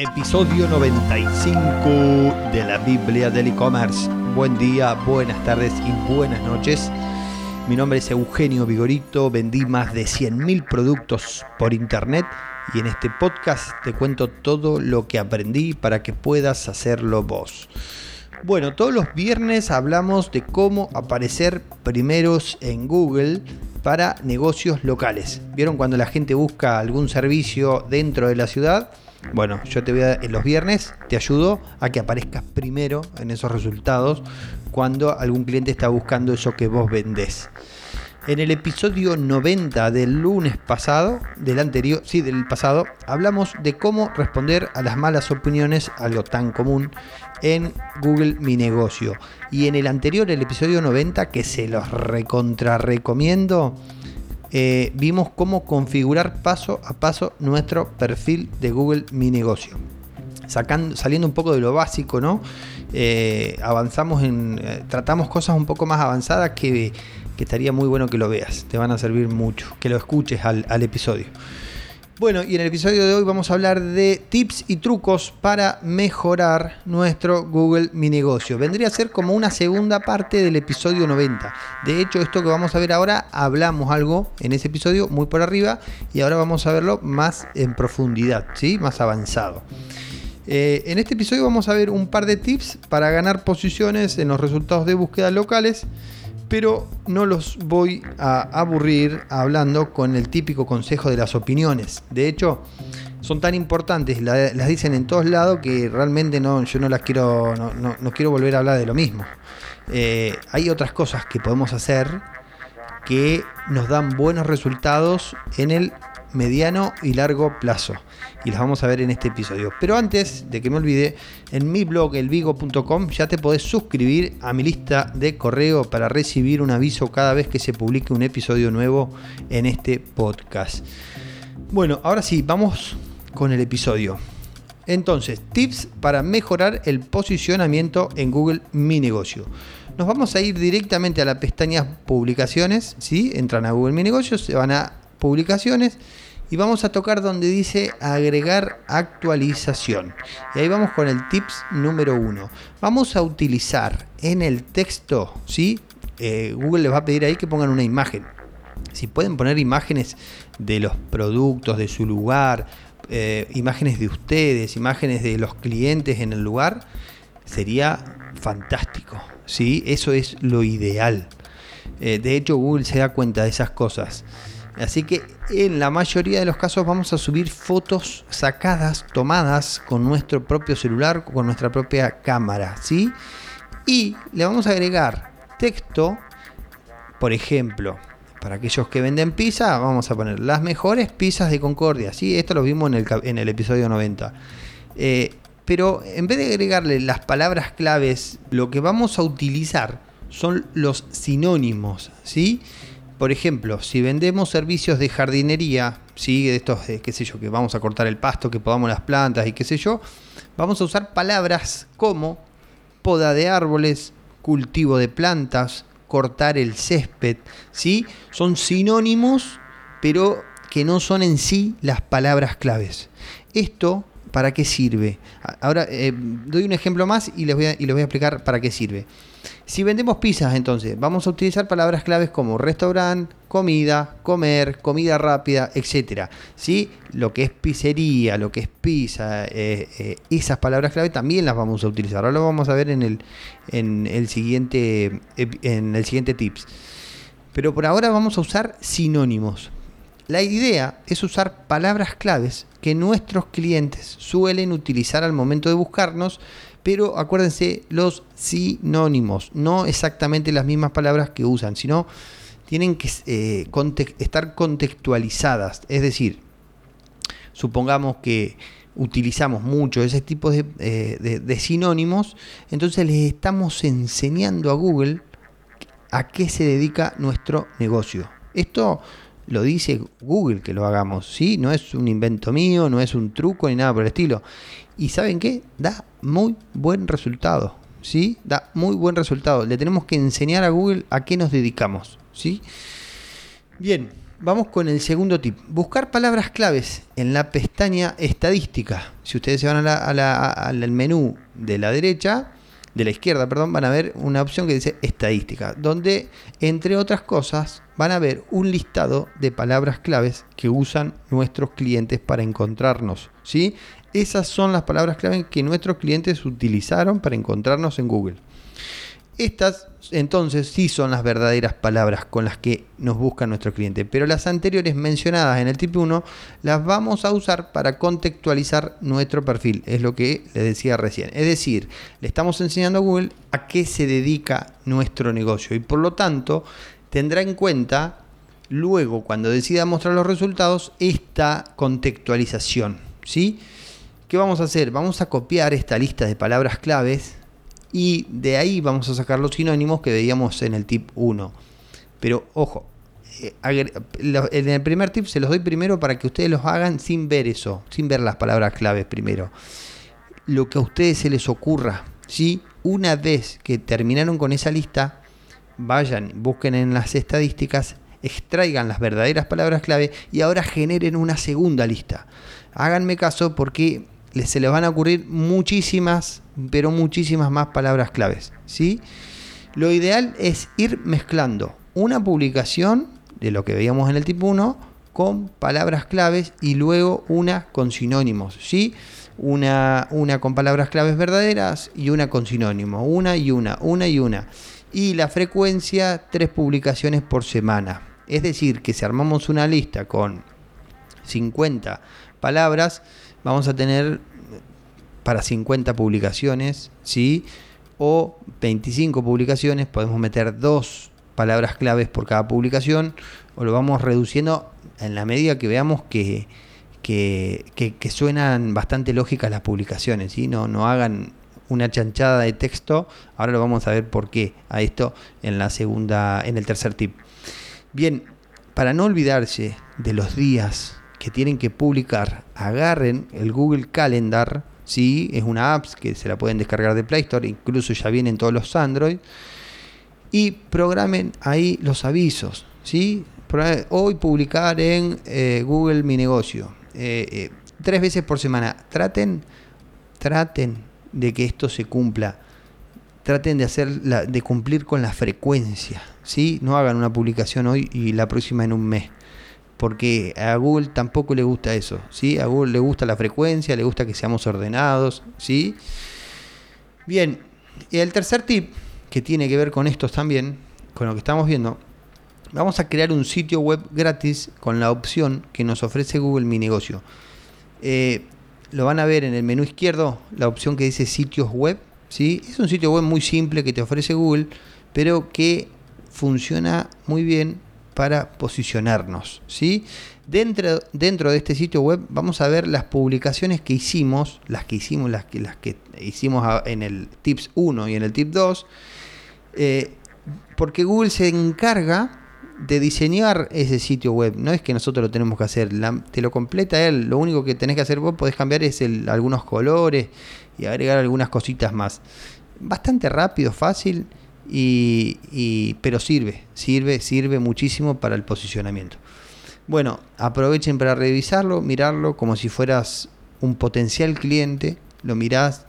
Episodio 95 de la Biblia del e-commerce. Buen día, buenas tardes y buenas noches. Mi nombre es Eugenio Vigorito, vendí más de 100.000 productos por internet y en este podcast te cuento todo lo que aprendí para que puedas hacerlo vos. Bueno, todos los viernes hablamos de cómo aparecer primeros en Google para negocios locales. ¿Vieron cuando la gente busca algún servicio dentro de la ciudad? Bueno, yo te voy a, en los viernes te ayudo a que aparezcas primero en esos resultados cuando algún cliente está buscando eso que vos vendés. En el episodio 90 del lunes pasado, del anterior, sí, del pasado, hablamos de cómo responder a las malas opiniones, algo tan común, en Google Mi Negocio. Y en el anterior, el episodio 90, que se los recontra recomiendo, eh, vimos cómo configurar paso a paso nuestro perfil de Google Mi Negocio. Saliendo un poco de lo básico, ¿no? Eh, avanzamos en. Eh, tratamos cosas un poco más avanzadas que, estaría muy bueno que lo veas. Te van a servir mucho. Que lo escuches al episodio. Bueno, y en el episodio de hoy vamos a hablar de tips y trucos para mejorar nuestro Google Mi Negocio. Vendría a ser como una segunda parte del episodio 90. De hecho, esto que vamos a ver ahora, hablamos algo en ese episodio muy por arriba y ahora vamos a verlo más en profundidad, ¿sí? más avanzado. Eh, en este episodio vamos a ver un par de tips para ganar posiciones en los resultados de búsqueda locales pero no los voy a aburrir hablando con el típico consejo de las opiniones. De hecho, son tan importantes, las dicen en todos lados que realmente no, yo no las quiero, no, quiero volver a hablar de lo mismo. Eh, hay otras cosas que podemos hacer que nos dan buenos resultados en el mediano y largo plazo. Y las vamos a ver en este episodio. Pero antes de que me olvide, en mi blog elvigo.com ya te podés suscribir a mi lista de correo para recibir un aviso cada vez que se publique un episodio nuevo en este podcast. Bueno, ahora sí, vamos con el episodio. Entonces, tips para mejorar el posicionamiento en Google Mi Negocio. Nos vamos a ir directamente a la pestaña publicaciones, ¿sí? Entran a Google Mi Negocio, se van a publicaciones y vamos a tocar donde dice agregar actualización. Y ahí vamos con el tips número uno. Vamos a utilizar en el texto, ¿sí? Eh, Google les va a pedir ahí que pongan una imagen. Si pueden poner imágenes de los productos, de su lugar, eh, imágenes de ustedes, imágenes de los clientes en el lugar, sería fantástico. ¿sí? Eso es lo ideal. Eh, de hecho, Google se da cuenta de esas cosas. Así que en la mayoría de los casos vamos a subir fotos sacadas, tomadas con nuestro propio celular, con nuestra propia cámara, ¿sí? Y le vamos a agregar texto, por ejemplo, para aquellos que venden pizza, vamos a poner las mejores pizzas de Concordia, ¿sí? Esto lo vimos en el, episodio 90. Eh, pero en vez de agregarle las palabras claves, lo que vamos a utilizar son los sinónimos, ¿sí? Por ejemplo, si vendemos servicios de jardinería, ¿sí? de estos, qué sé yo, que vamos a cortar el pasto, que podamos las plantas y qué sé yo, vamos a usar palabras como poda de árboles, cultivo de plantas, cortar el césped, ¿sí? Son sinónimos, pero que no son en sí las palabras claves. Esto, ¿para qué sirve? Ahora eh, doy un ejemplo más y voy y les voy a explicar para qué sirve. Si vendemos pizzas, entonces, vamos a utilizar palabras claves como restaurante, comida, comer, comida rápida, etc. ¿Sí? Lo que es pizzería, lo que es pizza, eh, eh, esas palabras clave también las vamos a utilizar. Ahora lo vamos a ver en el, en el, siguiente, en el siguiente tips. Pero por ahora vamos a usar sinónimos. La idea es usar palabras claves que nuestros clientes suelen utilizar al momento de buscarnos pero acuérdense los sinónimos, no exactamente las mismas palabras que usan, sino tienen que eh, estar contextualizadas. Es decir, supongamos que utilizamos mucho ese tipo de, eh, de, sinónimos, entonces les estamos enseñando a Google a qué se dedica nuestro negocio. Esto lo dice Google que lo hagamos, ¿sí? No es un invento mío, no es un truco ni nada por el estilo. Y ¿saben qué? Da muy buen resultado, ¿sí? Da muy buen resultado. Le tenemos que enseñar a Google a qué nos dedicamos, ¿sí? Bien, Vamos con el segundo tip. Buscar palabras claves en la pestaña estadística. Si ustedes se van al menú de la derecha, de la izquierda, perdón, van a ver una opción que dice estadística, donde entre otras cosas van a ver un listado de palabras claves que usan nuestros clientes para encontrarnos, ¿sí? Esas son las palabras claves que nuestros clientes utilizaron para encontrarnos en Google. Estas entonces sí son las verdaderas palabras con las que nos busca nuestro cliente, pero las anteriores mencionadas en el tipo 1 las vamos a usar para contextualizar nuestro perfil, es lo que les decía recién. Es decir, le estamos enseñando a Google a qué se dedica nuestro negocio y por lo tanto tendrá en cuenta luego cuando decida mostrar los resultados esta contextualización, ¿sí? ¿Qué vamos a hacer? Vamos a copiar esta lista de palabras claves y de ahí vamos a sacar los sinónimos que veíamos en el tip 1. Pero ojo, eh, en el primer tip se los doy primero para que ustedes los hagan sin ver eso, sin ver las palabras claves primero. Lo que a ustedes se les ocurra, ¿sí? Una vez que terminaron con esa lista, vayan, busquen en las estadísticas, extraigan las verdaderas palabras clave y ahora generen una segunda lista. Háganme caso porque se les van a ocurrir muchísimas, pero muchísimas más palabras claves. ¿sí? Lo ideal es ir mezclando una publicación de lo que veíamos en el tipo 1 con palabras claves y luego una con sinónimos. ¿sí? Una, una con palabras claves verdaderas y una con sinónimos. Una y una, una y una. Y la frecuencia, tres publicaciones por semana. Es decir, que si armamos una lista con 50 palabras, vamos a tener para 50 publicaciones, ¿sí? O 25 publicaciones, podemos meter dos palabras claves por cada publicación, o lo vamos reduciendo en la medida que veamos que, que, suenan bastante lógicas las publicaciones, ¿sí? No, no hagan una chanchada de texto. Ahora lo vamos a ver por qué a esto en la segunda, en el tercer tip. Bien, para no olvidarse de los días que tienen que publicar, agarren el Google Calendar, ¿sí? es una app que se la pueden descargar de Play Store, incluso ya vienen todos los Android, y programen ahí los avisos. ¿sí? Hoy publicar en eh, Google Mi Negocio, eh, eh, tres veces por semana. Traten, traten de que esto se cumpla. Traten de hacer de cumplir con la frecuencia, ¿sí? No hagan una publicación hoy y la próxima en un mes porque a Google tampoco le gusta eso, ¿sí? A Google le gusta la frecuencia, le gusta que seamos ordenados, ¿sí? Bien, y el tercer tip, que tiene que ver con estos también, con lo que estamos viendo, vamos a crear un sitio web gratis con la opción que nos ofrece Google Mi Negocio. Eh, lo van a ver en el menú izquierdo, la opción que dice sitios web, ¿sí? Es un sitio web muy simple que te ofrece Google, pero que funciona muy bien para posicionarnos. ¿sí? Dentro, dentro de este sitio web vamos a ver las publicaciones que hicimos, las que hicimos, las que, las que hicimos en el tips 1 y en el tip 2, eh, porque Google se encarga de diseñar ese sitio web. No es que nosotros lo tenemos que hacer, te lo completa él. Lo único que tenés que hacer vos podés cambiar es algunos colores y agregar algunas cositas más. Bastante rápido, fácil y, pero sirve, sirve, sirve muchísimo para el posicionamiento. Bueno, aprovechen para revisarlo, mirarlo como si fueras un potencial cliente, lo mirás,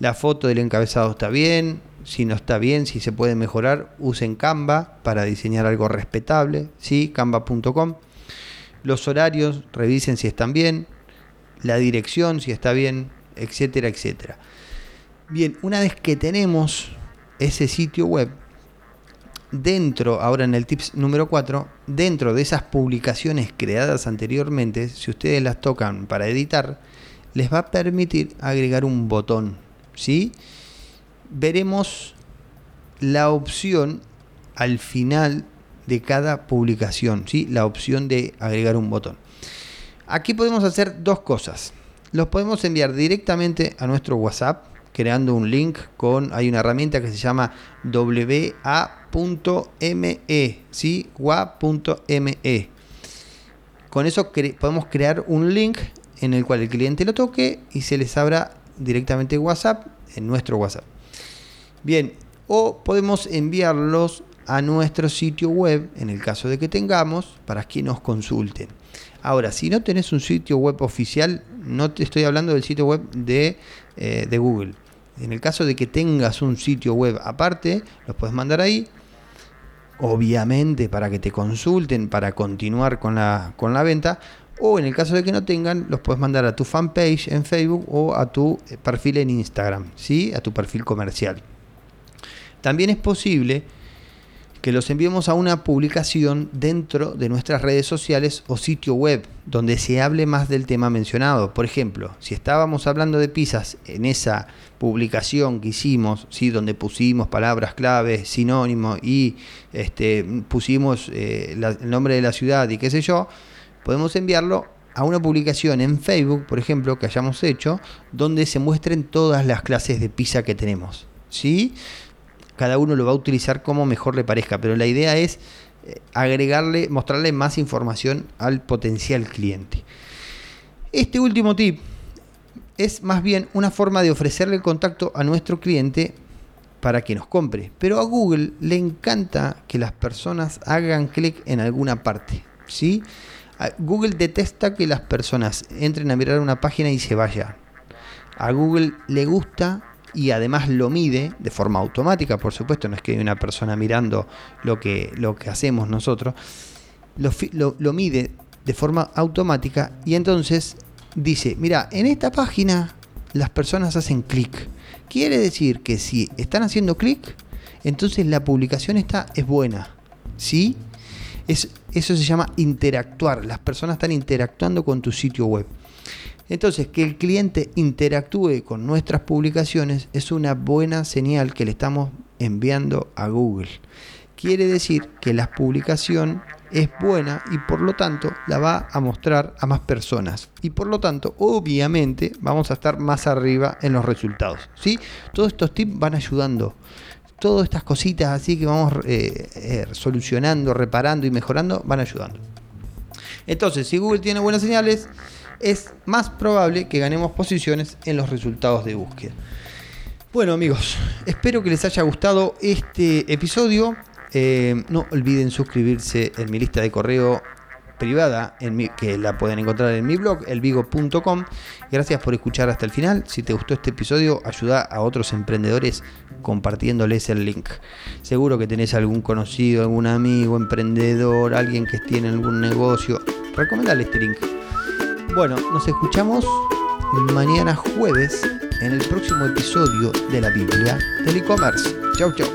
la foto del encabezado está bien, si no está bien, si se puede mejorar, usen Canva para diseñar algo respetable, ¿sí? canva.com. Los horarios, revisen si están bien, la dirección, si está bien, etcétera, etcétera. Bien, una vez que tenemos ese sitio web, dentro, ahora en el tips número 4, dentro de esas publicaciones creadas anteriormente, si ustedes las tocan para editar, les va a permitir agregar un botón. ¿sí? Veremos la opción al final de cada publicación, ¿sí? la opción de agregar un botón. Aquí podemos hacer dos cosas. Los podemos enviar directamente a nuestro WhatsApp, creando un link con, hay una herramienta que se llama wa.me, ¿sí? wa.me. Con eso podemos crear un link en el cual el cliente lo toque y se les abra directamente WhatsApp en nuestro WhatsApp. Bien, o podemos enviarlos a nuestro sitio web, en el caso de que tengamos, para que nos consulten. Ahora, si no tenés un sitio web oficial, no te estoy hablando del sitio web de, eh, de Google. En el caso de que tengas un sitio web aparte, los puedes mandar ahí. Obviamente para que te consulten, para continuar con la, con la venta. O en el caso de que no tengan, los puedes mandar a tu fanpage en Facebook o a tu eh, perfil en Instagram, ¿sí? a tu perfil comercial. También es posible que los enviemos a una publicación dentro de nuestras redes sociales o sitio web, donde se hable más del tema mencionado. Por ejemplo, si estábamos hablando de pizzas en esa publicación que hicimos, ¿sí? donde pusimos palabras claves, sinónimos y este, pusimos eh, el nombre de la ciudad y qué sé yo, podemos enviarlo a una publicación en Facebook, por ejemplo, que hayamos hecho, donde se muestren todas las clases de pizza que tenemos. ¿Sí? Cada uno lo va a utilizar como mejor le parezca, pero la idea es eh, agregarle, mostrarle más información al potencial cliente. Este último tip es más bien una forma de ofrecerle el contacto a nuestro cliente para que nos compre. Pero a Google le encanta que las personas hagan clic en alguna parte. ¿sí? Google detesta que las personas entren a mirar una página y se vayan. A Google le gusta y además lo mide de forma automática, por supuesto, no es que hay una persona mirando lo que, lo que hacemos nosotros, lo, mide de forma automática y entonces dice, mira, en esta página las personas hacen clic. Quiere decir que si están haciendo clic, entonces la publicación está, es buena. ¿Sí? Es, eso se llama interactuar. Las personas están interactuando con tu sitio web. Entonces, que el cliente interactúe con nuestras publicaciones es una buena señal que le estamos enviando a Google. Quiere decir que la publicación es buena y por lo tanto la va a mostrar a más personas. Y por lo tanto, obviamente, vamos a estar más arriba en los resultados. ¿sí? Todos estos tips van ayudando. Todas estas cositas así que vamos eh, eh, solucionando, reparando y mejorando, van ayudando. Entonces, si Google tiene buenas señales, es más probable que ganemos posiciones en los resultados de búsqueda. Bueno amigos, espero que les haya gustado este episodio. Eh, no olviden suscribirse en mi lista de correo privada en que la pueden encontrar en mi blog elvigo.com. Gracias por escuchar hasta el final. Si te gustó este episodio, ayuda a otros emprendedores compartiéndoles el link. Seguro que tenés algún conocido, algún amigo, emprendedor, alguien que tiene algún negocio. Recomendale este link bueno, nos escuchamos mañana jueves en el próximo episodio de la Biblia del e-commerce. Chau, chau.